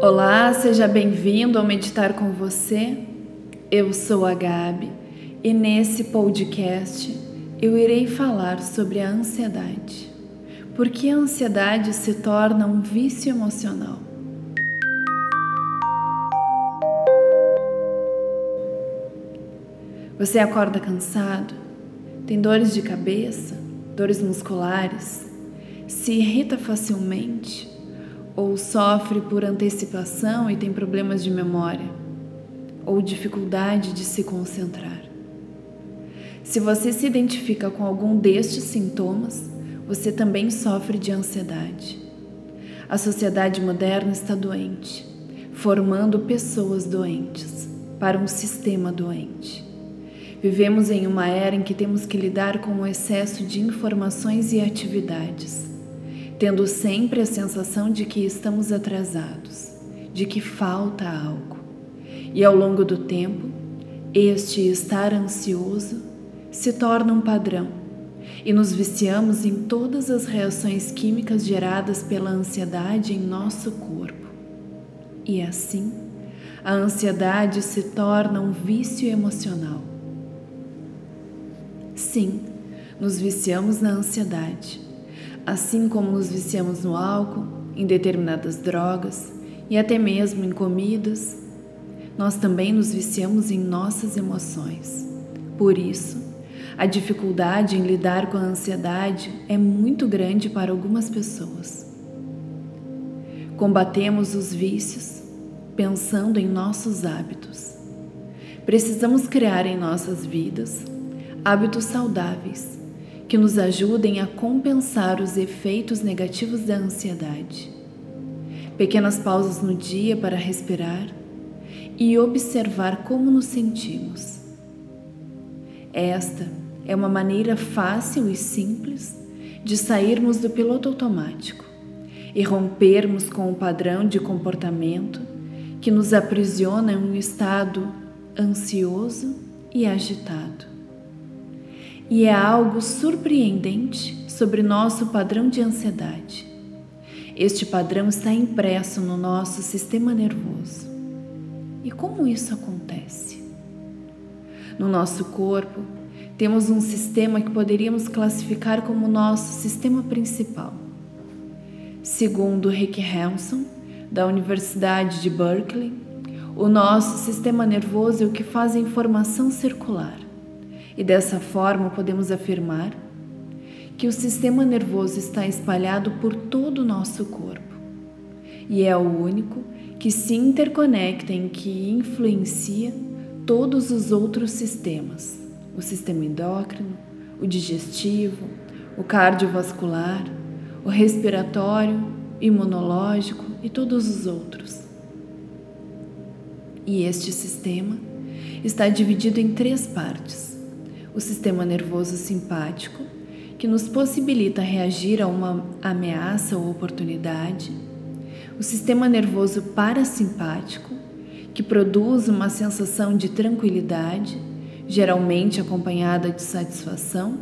Olá, seja bem-vindo ao Meditar com você. Eu sou a Gabi e nesse podcast eu irei falar sobre a ansiedade. Por que a ansiedade se torna um vício emocional? Você acorda cansado? Tem dores de cabeça? Dores musculares? Se irrita facilmente? Ou sofre por antecipação e tem problemas de memória, ou dificuldade de se concentrar. Se você se identifica com algum destes sintomas, você também sofre de ansiedade. A sociedade moderna está doente, formando pessoas doentes para um sistema doente. Vivemos em uma era em que temos que lidar com o excesso de informações e atividades tendo sempre a sensação de que estamos atrasados, de que falta algo. E ao longo do tempo, este estar ansioso se torna um padrão e nos viciamos em todas as reações químicas geradas pela ansiedade em nosso corpo. E assim, a ansiedade se torna um vício emocional. Sim, nos viciamos na ansiedade assim como nos viciamos no álcool, em determinadas drogas e até mesmo em comidas, nós também nos viciamos em nossas emoções. Por isso, a dificuldade em lidar com a ansiedade é muito grande para algumas pessoas. Combatemos os vícios pensando em nossos hábitos. Precisamos criar em nossas vidas hábitos saudáveis que nos ajudem a compensar os efeitos negativos da ansiedade. Pequenas pausas no dia para respirar e observar como nos sentimos. Esta é uma maneira fácil e simples de sairmos do piloto automático e rompermos com o padrão de comportamento que nos aprisiona em um estado ansioso e agitado. E é algo surpreendente sobre nosso padrão de ansiedade. Este padrão está impresso no nosso sistema nervoso. E como isso acontece? No nosso corpo, temos um sistema que poderíamos classificar como nosso sistema principal. Segundo Rick Hanson, da Universidade de Berkeley, o nosso sistema nervoso é o que faz a informação circular e dessa forma podemos afirmar que o sistema nervoso está espalhado por todo o nosso corpo e é o único que se interconecta em que influencia todos os outros sistemas: o sistema endócrino, o digestivo, o cardiovascular, o respiratório, imunológico e todos os outros. E este sistema está dividido em três partes o sistema nervoso simpático, que nos possibilita reagir a uma ameaça ou oportunidade, o sistema nervoso parasimpático, que produz uma sensação de tranquilidade, geralmente acompanhada de satisfação,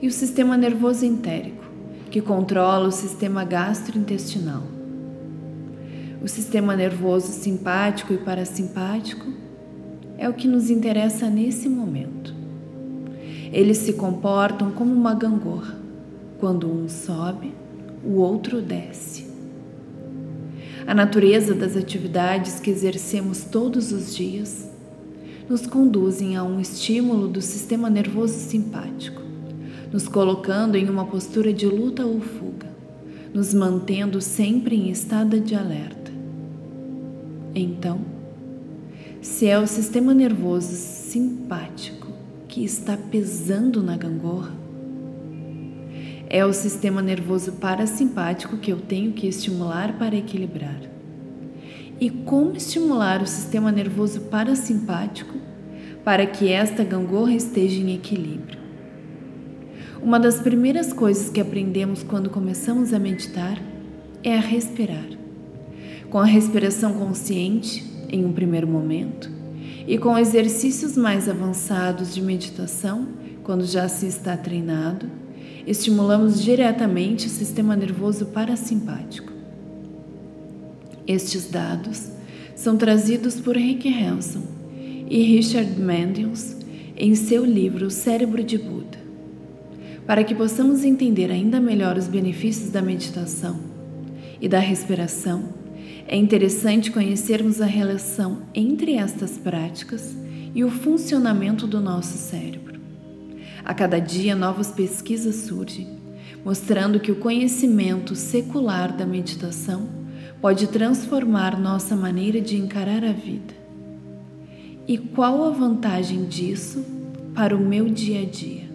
e o sistema nervoso entérico, que controla o sistema gastrointestinal. O sistema nervoso simpático e parasimpático é o que nos interessa nesse momento. Eles se comportam como uma gangorra. Quando um sobe, o outro desce. A natureza das atividades que exercemos todos os dias nos conduzem a um estímulo do sistema nervoso simpático, nos colocando em uma postura de luta ou fuga, nos mantendo sempre em estado de alerta. Então, se é o sistema nervoso simpático que está pesando na gangorra? É o sistema nervoso parasimpático que eu tenho que estimular para equilibrar. E como estimular o sistema nervoso parasimpático para que esta gangorra esteja em equilíbrio? Uma das primeiras coisas que aprendemos quando começamos a meditar é a respirar. Com a respiração consciente, em um primeiro momento, e com exercícios mais avançados de meditação, quando já se está treinado, estimulamos diretamente o sistema nervoso parasimpático. Estes dados são trazidos por Rick Hanson e Richard Mendels em seu livro Cérebro de Buda. Para que possamos entender ainda melhor os benefícios da meditação e da respiração, é interessante conhecermos a relação entre estas práticas e o funcionamento do nosso cérebro. A cada dia, novas pesquisas surgem, mostrando que o conhecimento secular da meditação pode transformar nossa maneira de encarar a vida. E qual a vantagem disso para o meu dia a dia?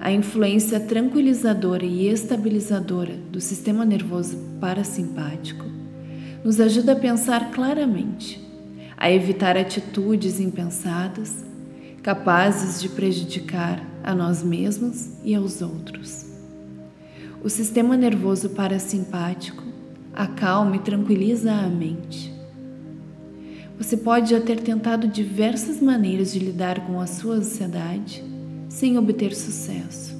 A influência tranquilizadora e estabilizadora do sistema nervoso parasimpático nos ajuda a pensar claramente, a evitar atitudes impensadas capazes de prejudicar a nós mesmos e aos outros. O sistema nervoso parasimpático acalma e tranquiliza a mente. Você pode já ter tentado diversas maneiras de lidar com a sua ansiedade sem obter sucesso.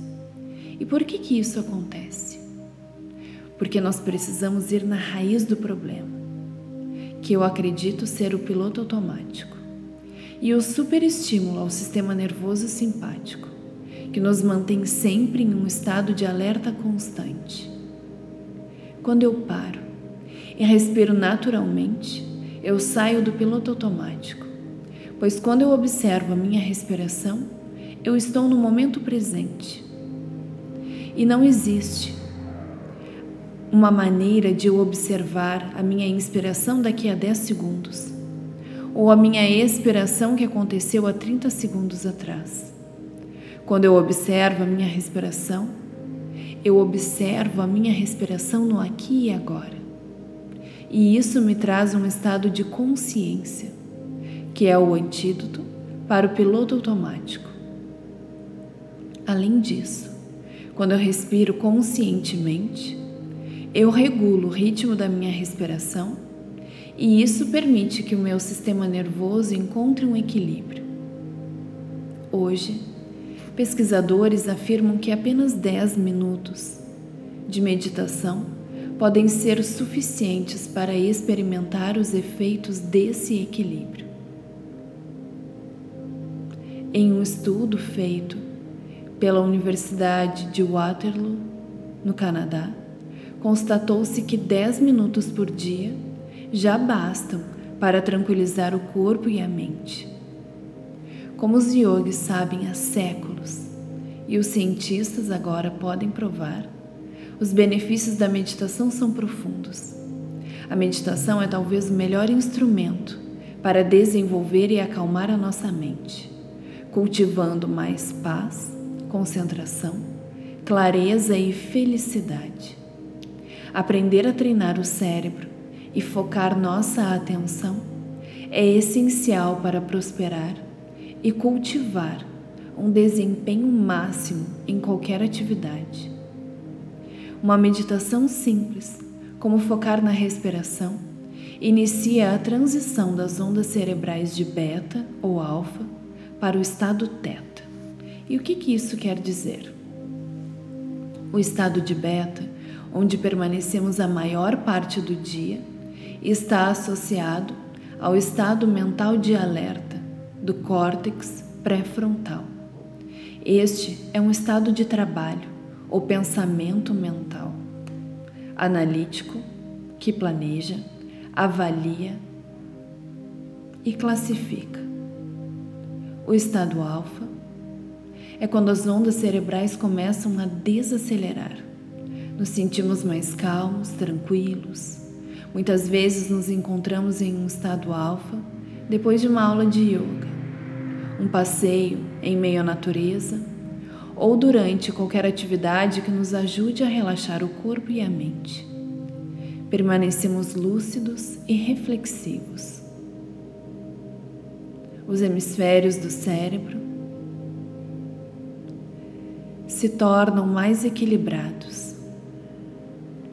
E por que, que isso acontece? Porque nós precisamos ir na raiz do problema, que eu acredito ser o piloto automático, e o superestímulo ao sistema nervoso simpático, que nos mantém sempre em um estado de alerta constante. Quando eu paro e respiro naturalmente, eu saio do piloto automático, pois quando eu observo a minha respiração, eu estou no momento presente. E não existe uma maneira de eu observar a minha inspiração daqui a 10 segundos, ou a minha expiração que aconteceu há 30 segundos atrás. Quando eu observo a minha respiração, eu observo a minha respiração no aqui e agora. E isso me traz um estado de consciência, que é o antídoto para o piloto automático. Além disso, quando eu respiro conscientemente, eu regulo o ritmo da minha respiração e isso permite que o meu sistema nervoso encontre um equilíbrio. Hoje, Pesquisadores afirmam que apenas 10 minutos de meditação podem ser suficientes para experimentar os efeitos desse equilíbrio. Em um estudo feito pela Universidade de Waterloo, no Canadá, constatou-se que 10 minutos por dia já bastam para tranquilizar o corpo e a mente. Como os yogis sabem há séculos e os cientistas agora podem provar, os benefícios da meditação são profundos. A meditação é talvez o melhor instrumento para desenvolver e acalmar a nossa mente, cultivando mais paz, concentração, clareza e felicidade. Aprender a treinar o cérebro e focar nossa atenção é essencial para prosperar e cultivar um desempenho máximo em qualquer atividade. Uma meditação simples, como focar na respiração, inicia a transição das ondas cerebrais de beta ou alfa para o estado teta. E o que, que isso quer dizer? O estado de beta, onde permanecemos a maior parte do dia, está associado ao estado mental de alerta do córtex pré-frontal. Este é um estado de trabalho ou pensamento mental, analítico, que planeja, avalia e classifica. O estado alfa é quando as ondas cerebrais começam a desacelerar. Nos sentimos mais calmos, tranquilos. Muitas vezes nos encontramos em um estado alfa depois de uma aula de yoga um passeio em meio à natureza ou durante qualquer atividade que nos ajude a relaxar o corpo e a mente. Permanecemos lúcidos e reflexivos. Os hemisférios do cérebro se tornam mais equilibrados,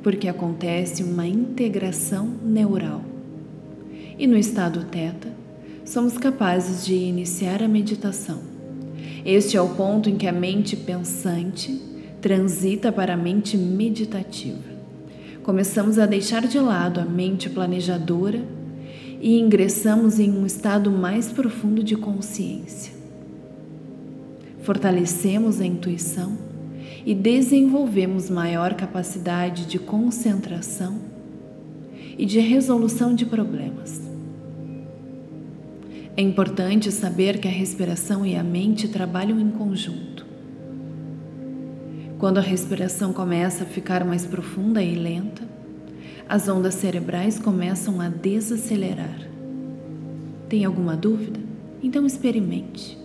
porque acontece uma integração neural. E no estado teta, somos capazes de iniciar a meditação. Este é o ponto em que a mente pensante transita para a mente meditativa, começamos a deixar de lado a mente planejadora e ingressamos em um estado mais profundo de consciência. Fortalecemos a intuição e desenvolvemos maior capacidade de concentração e de resolução de problemas. É importante saber que a respiração e a mente trabalham em conjunto. Quando a respiração começa a ficar mais profunda e lenta, as ondas cerebrais começam a desacelerar. Tem alguma dúvida? Então experimente.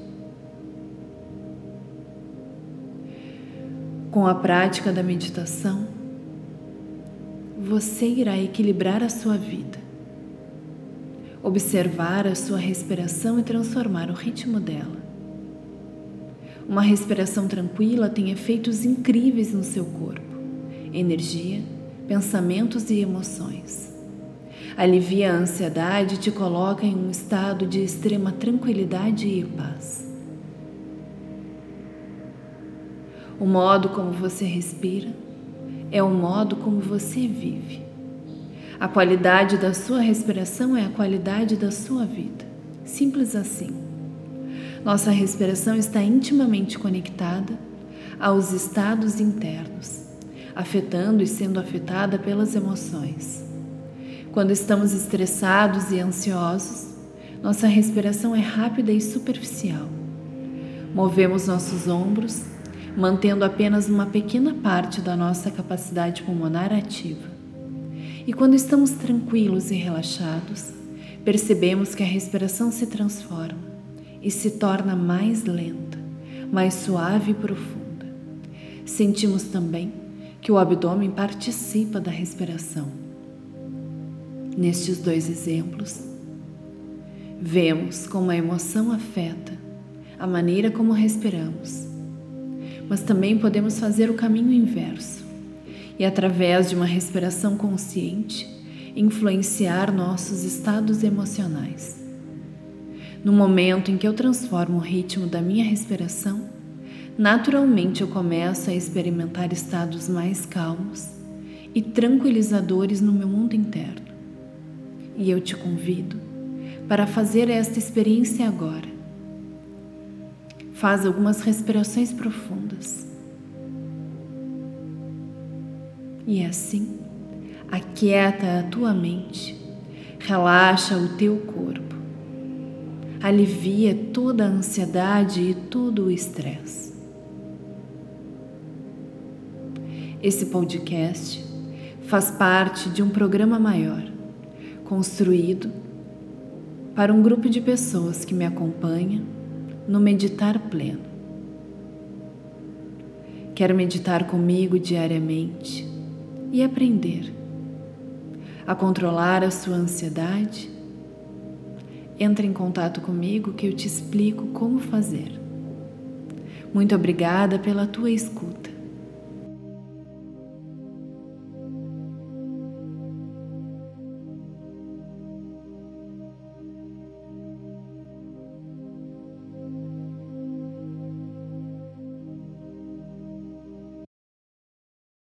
Com a prática da meditação, você irá equilibrar a sua vida, observar a sua respiração e transformar o ritmo dela. Uma respiração tranquila tem efeitos incríveis no seu corpo, energia, pensamentos e emoções. Alivia a ansiedade e te coloca em um estado de extrema tranquilidade e paz. O modo como você respira é o modo como você vive. A qualidade da sua respiração é a qualidade da sua vida. Simples assim. Nossa respiração está intimamente conectada aos estados internos, afetando e sendo afetada pelas emoções. Quando estamos estressados e ansiosos, nossa respiração é rápida e superficial. Movemos nossos ombros, mantendo apenas uma pequena parte da nossa capacidade pulmonar ativa. E quando estamos tranquilos e relaxados, percebemos que a respiração se transforma e se torna mais lenta, mais suave e profunda. Sentimos também que o abdômen participa da respiração. Nestes dois exemplos, vemos como a emoção afeta a maneira como respiramos, mas também podemos fazer o caminho inverso e, através de uma respiração consciente, influenciar nossos estados emocionais. No momento em que eu transformo o ritmo da minha respiração, naturalmente eu começo a experimentar estados mais calmos e tranquilizadores no meu mundo interno. E eu te convido para fazer esta experiência agora. Faz algumas respirações profundas. E assim, aquieta a tua mente, relaxa o teu corpo alivia toda a ansiedade e todo o estresse. Esse podcast faz parte de um programa maior, construído para um grupo de pessoas que me acompanha no Meditar Pleno. Quer meditar comigo diariamente e aprender a controlar a sua ansiedade entre em contato comigo que eu te explico como fazer. Muito obrigada pela tua escuta.